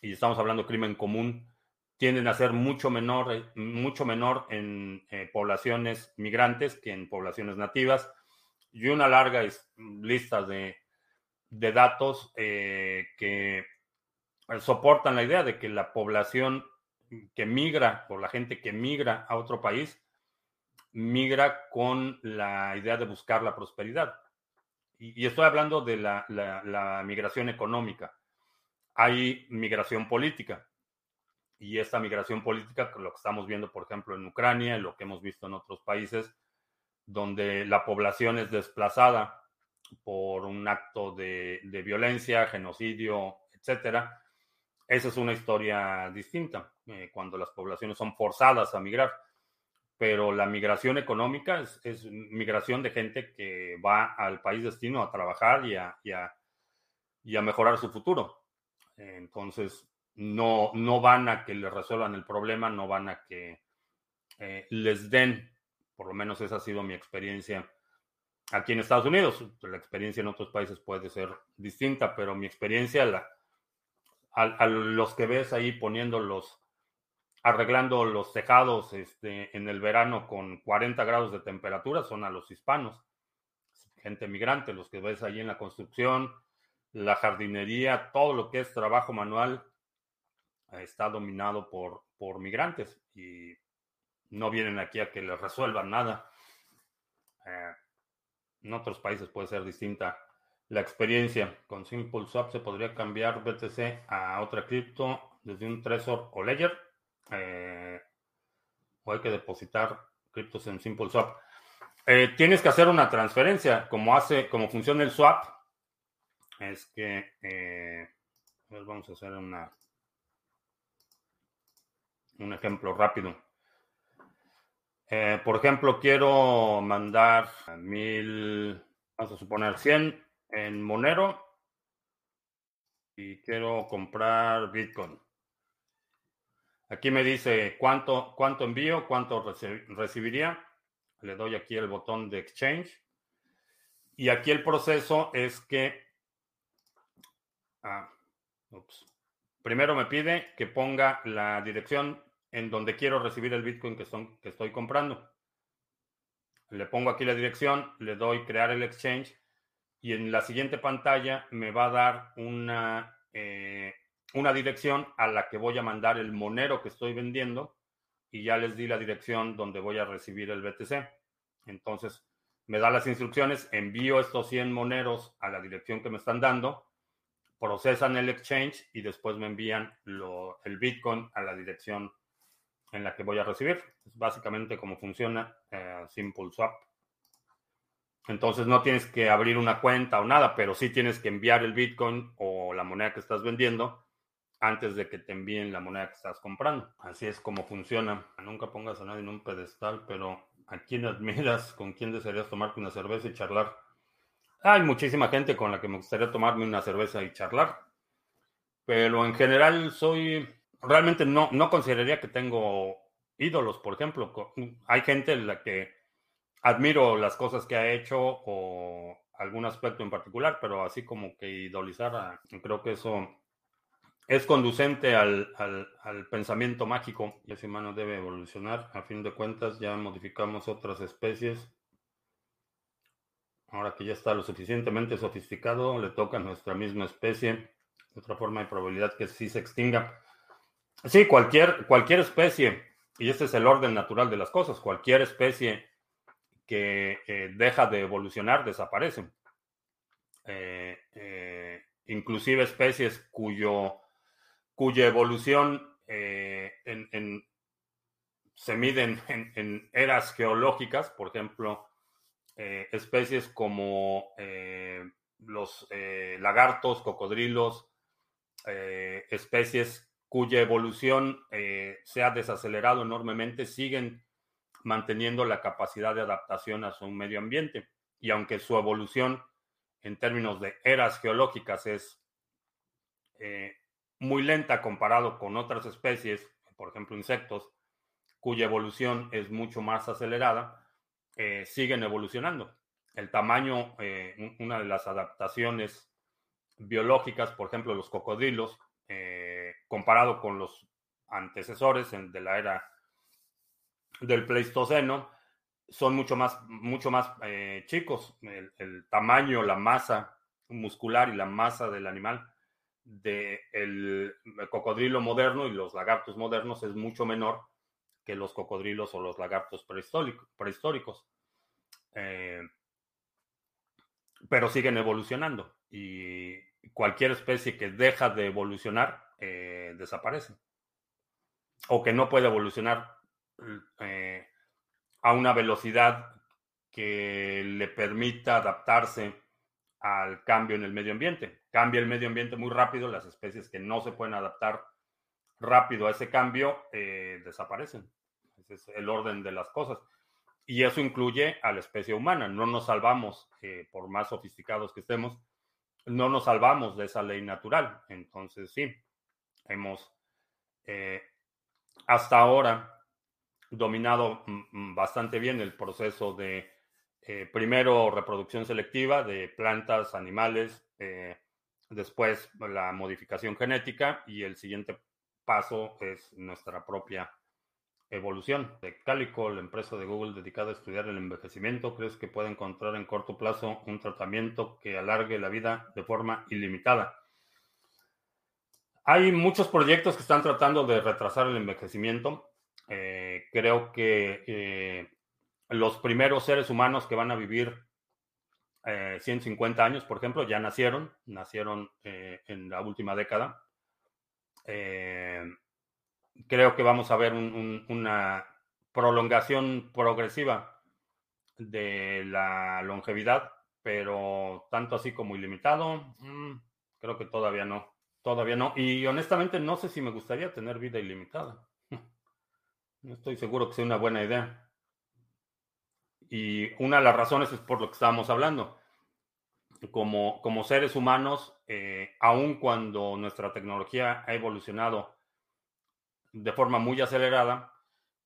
y estamos hablando de crimen común, tienden a ser mucho menor, mucho menor en poblaciones migrantes que en poblaciones nativas. Y una larga lista de, de datos eh, que soportan la idea de que la población que migra o la gente que migra a otro país migra con la idea de buscar la prosperidad. Y, estoy hablando de la, migración económica. Hay migración política. Y esta migración política, lo que estamos viendo, por ejemplo, en Ucrania, lo que hemos visto en otros países, donde la población es desplazada por un acto de, violencia, genocidio, etcétera. Esa es una historia distinta, eh, cuando las poblaciones son forzadas a migrar. Pero la migración económica es, migración de gente que va al país destino a trabajar y a, y a, mejorar su futuro. Entonces, no, no van a que les resuelvan el problema, no van a que eh, les den, por lo menos esa ha sido mi experiencia aquí en Estados Unidos. La experiencia en otros países puede ser distinta, pero mi experiencia, la, a, los que ves ahí poniendo los, arreglando los tejados este, en el verano con 40 grados de temperatura, son a los hispanos, gente migrante, los que ves ahí en la construcción, la jardinería, todo lo que es trabajo manual está dominado por, por migrantes y no vienen aquí a que les resuelvan nada. Eh, en otros países puede ser distinta la experiencia. Con Simple Swap se podría cambiar BTC a otra cripto desde un Trezor o Ledger. Eh, o hay que depositar criptos en Simple Swap. Eh, tienes que hacer una transferencia. Como hace, como funciona el swap, es que eh, vamos a hacer una un ejemplo rápido. Eh, por ejemplo, quiero mandar mil, vamos a suponer 100 en Monero y quiero comprar Bitcoin. Aquí me dice cuánto, cuánto envío, cuánto recibiría. Le doy aquí el botón de Exchange. Y aquí el proceso es que... Ah, Primero me pide que ponga la dirección en donde quiero recibir el Bitcoin que, son, que estoy comprando. Le pongo aquí la dirección, le doy crear el exchange y en la siguiente pantalla me va a dar una, eh, una dirección a la que voy a mandar el monero que estoy vendiendo y ya les di la dirección donde voy a recibir el BTC. Entonces me da las instrucciones, envío estos 100 moneros a la dirección que me están dando, procesan el exchange y después me envían el Bitcoin a la dirección en la que voy a recibir. Es básicamente cómo funciona eh, Simple Swap. Entonces no tienes que abrir una cuenta o nada, pero sí tienes que enviar el Bitcoin o la moneda que estás vendiendo antes de que te envíen la moneda que estás comprando. Así es como funciona. Nunca pongas a nadie en un pedestal, pero ¿a quién admiras? ¿Con quién desearías tomarte una cerveza y charlar? Hay muchísima gente con la que me gustaría tomarme una cerveza y charlar, pero en general soy, realmente no, no consideraría que tengo ídolos, por ejemplo. Hay gente en la que admiro las cosas que ha hecho o algún aspecto en particular, pero así como que idolizar, creo que eso es conducente al, pensamiento mágico y ese humano debe evolucionar. A fin de cuentas, ya modificamos otras especies. Ahora que ya está lo suficientemente sofisticado, le toca a nuestra misma especie. De otra forma, hay probabilidad que sí se extinga. Sí, cualquier, cualquier especie, y este es el orden natural de las cosas, cualquier especie que eh, deja de evolucionar desaparece. Eh, eh, inclusive especies cuyo cuya evolución eh, se miden en, eras geológicas, por ejemplo, especies como los lagartos, cocodrilos, especies cuya evolución se ha desacelerado enormemente, siguen manteniendo la capacidad de adaptación a su medio ambiente. Y aunque su evolución en términos de eras geológicas es muy lenta comparado con otras especies, por ejemplo insectos, cuya evolución es mucho más acelerada, eh, siguen evolucionando. El tamaño, eh, una de las adaptaciones biológicas, por ejemplo, los cocodrilos, eh, comparado con los antecesores de la era del Pleistoceno, son mucho más, mucho más chicos. el, tamaño, la masa muscular y la masa del animal del el cocodrilo moderno y los lagartos modernos es mucho menor que los cocodrilos o los lagartos prehistóricos. Eh, pero siguen evolucionando y cualquier especie que deja de evolucionar eh, desaparece o que no puede evolucionar eh, a una velocidad que le permita adaptarse al cambio en el medio ambiente. Cambia el medio ambiente muy rápido, las especies que no se pueden adaptar rápido a ese cambio eh, desaparecen. Ese es el orden de las cosas. Y eso incluye a la especie humana. No nos salvamos, eh, por más sofisticados que estemos, no nos salvamos de esa ley natural. Entonces, sí, hemos eh, hasta ahora dominado mm, mm, bastante bien el proceso de eh, primero reproducción selectiva de plantas, animales, eh, después la modificación genética y el siguiente paso es nuestra propia evolución. De Calico, la empresa de Google dedicada a estudiar el envejecimiento, ¿crees que puede encontrar en corto plazo un tratamiento que alargue la vida de forma ilimitada? Hay muchos proyectos que están tratando de retrasar el envejecimiento. Eh, creo que los primeros seres humanos que van a vivir 150 eh, años, por ejemplo, ya nacieron, nacieron eh, en la última década. Eh, creo que vamos a ver una prolongación progresiva de la longevidad, pero tanto así como ilimitado, mm, creo que todavía no, todavía no. Y honestamente no sé si me gustaría tener vida ilimitada. No estoy seguro que sea una buena idea. Y una de las razones es por lo que estábamos hablando. Como, como seres humanos, eh, aun cuando nuestra tecnología ha evolucionado de forma muy acelerada,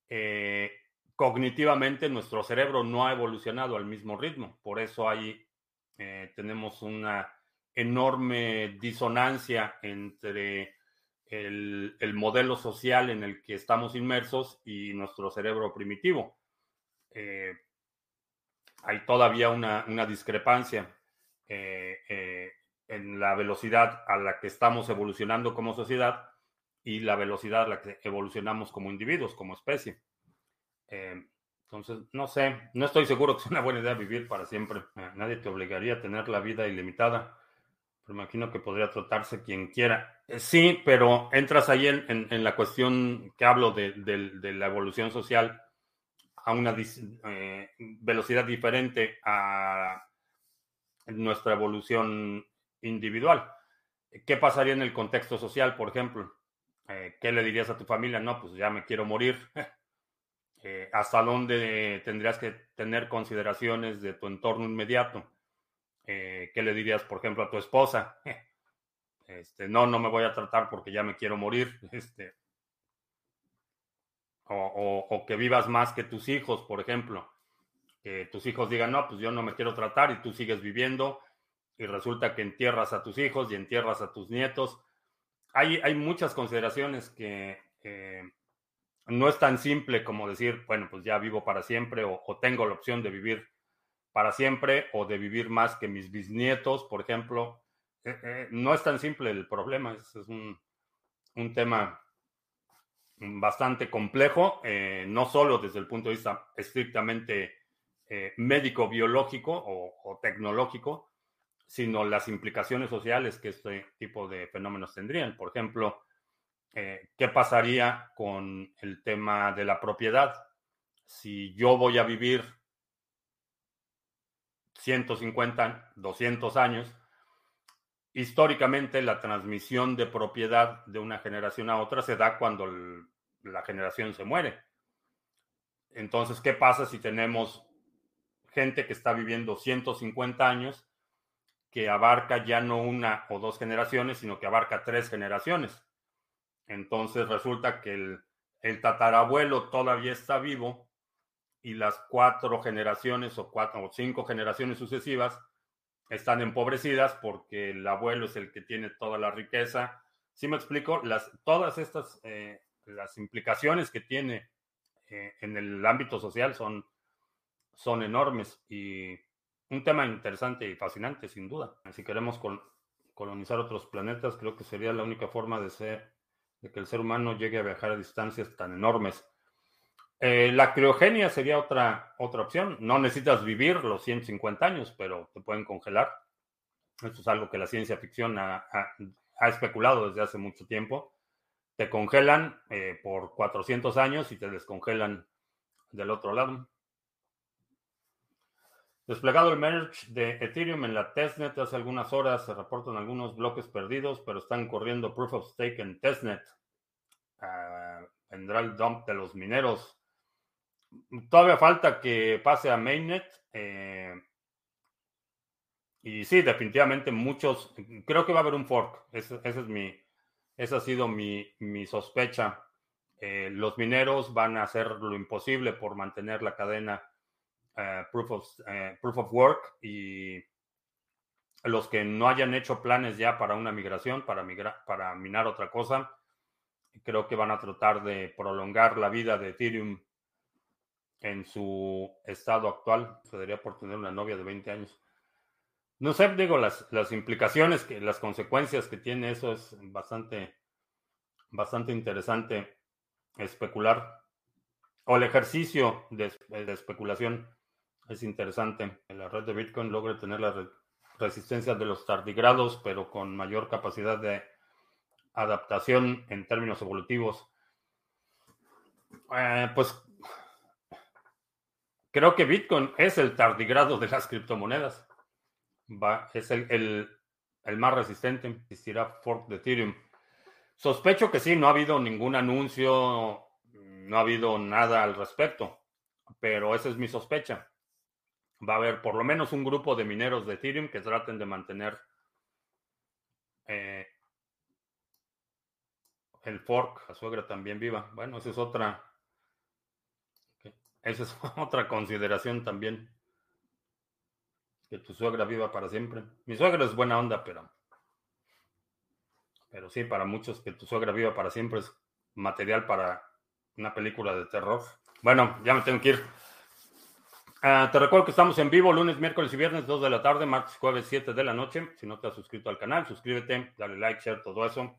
eh, cognitivamente nuestro cerebro no ha evolucionado al mismo ritmo. Por eso ahí eh, tenemos una enorme disonancia entre el, el, modelo social en el que estamos inmersos y nuestro cerebro primitivo hay todavía una, discrepancia eh, eh, en la velocidad a la que estamos evolucionando como sociedad y la velocidad a la que evolucionamos como individuos, como especie. Eh, entonces, no sé, no estoy seguro que sea una buena idea vivir para siempre. nadie te obligaría a tener la vida ilimitada. Pero imagino que podría tratarse quien quiera. sí, pero entras ahí en, la cuestión que hablo de la evolución social a una eh, velocidad diferente a nuestra evolución individual. ¿Qué pasaría en el contexto social, por ejemplo? Eh, ¿Qué le dirías a tu familia? No, pues ya me quiero morir. Eh, ¿Hasta dónde tendrías que tener consideraciones de tu entorno inmediato? ¿Qué le dirías, por ejemplo, a tu esposa? Este, no, no me voy a tratar porque ya me quiero morir. Este, o, que vivas más que tus hijos, por ejemplo. Que tus hijos digan, no, pues yo no me quiero tratar y tú sigues viviendo y resulta que entierras a tus hijos y entierras a tus nietos. Hay, hay muchas consideraciones que no es tan simple como decir, bueno, pues ya vivo para siempre o, tengo la opción de vivir para siempre o de vivir más que mis bisnietos, por ejemplo. Eh, eh, no es tan simple el problema, es, un, un tema bastante complejo, eh, no solo desde el punto de vista estrictamente eh, médico, biológico o, tecnológico, sino las implicaciones sociales que este tipo de fenómenos tendrían. Por ejemplo, eh, ¿qué pasaría con el tema de la propiedad? Si yo voy a vivir 150, 200 años, históricamente la transmisión de propiedad de una generación a otra se da cuando la generación se muere. Entonces, ¿qué pasa si tenemos gente que está viviendo 150 años, que abarca ya no una o dos generaciones, sino que abarca tres generaciones? Entonces resulta que el, el tatarabuelo todavía está vivo y las cuatro generaciones o cuatro o cinco generaciones sucesivas están empobrecidas porque el abuelo es el que tiene toda la riqueza. ¿Sí me explico? Las, todas estas, eh, las implicaciones que tiene eh, en el ámbito social son, son enormes y un tema interesante y fascinante, sin duda. Si queremos colonizar otros planetas, creo que sería la única forma de, ser, de que el ser humano llegue a viajar a distancias tan enormes. Eh, la criogenia sería otra, otra opción. No necesitas vivir los 150 años, pero te pueden congelar. Esto es algo que la ciencia ficción ha, especulado desde hace mucho tiempo. Te congelan eh, por 400 años y te descongelan del otro lado. Desplegado el merge de Ethereum en la testnet hace algunas horas, se reportan algunos bloques perdidos, pero están corriendo proof of stake en testnet. Ah, vendrá el dump de los mineros Todavía falta que pase a Mainnet. Eh, y sí, definitivamente muchos. Creo que va a haber un fork. Ese, es mi, esa ha sido mi, sospecha. Eh, los mineros van a hacer lo imposible por mantener la cadena eh, proof, of, proof of work y los que no hayan hecho planes ya para una migración, para, migrar, para minar otra cosa, creo que van a tratar de prolongar la vida de Ethereum en su estado actual. Se daría por tener una novia de 20 años. No sé, digo, las, las implicaciones, que, las consecuencias que tiene eso es bastante, bastante interesante especular. O el ejercicio de, especulación es interesante. La red de Bitcoin logra tener la resistencia de los tardigrados, pero con mayor capacidad de adaptación en términos evolutivos. Eh, pues Creo que Bitcoin es el tardigrado de las criptomonedas. Es el, más resistente. Existirá fork de Ethereum. Sospecho que sí, no ha habido ningún anuncio, no ha habido nada al respecto, pero esa es mi sospecha. Va a haber por lo menos un grupo de mineros de Ethereum que traten de mantener eh, el fork, la suegra también viva. Bueno, esa es otra, esa es otra consideración también. Que tu suegra viva para siempre. Mi suegra es buena onda, pero. Pero sí, para muchos que tu suegra viva para siempre es material para una película de terror. Bueno, ya me tengo que ir. Ah, te recuerdo que estamos en vivo lunes, miércoles y viernes, 2 de la tarde, martes, jueves, 7 de la noche. Si no te has suscrito al canal, suscríbete, dale like, share, todo eso.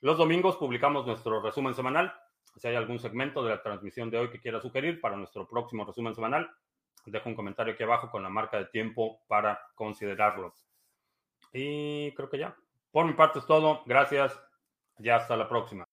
Los domingos publicamos nuestro resumen semanal. Si hay algún segmento de la transmisión de hoy que quiera sugerir para nuestro próximo resumen semanal, dejo un comentario aquí abajo con la marca de tiempo para considerarlo. Y creo que ya. Por mi parte es todo. Gracias. Ya hasta la próxima.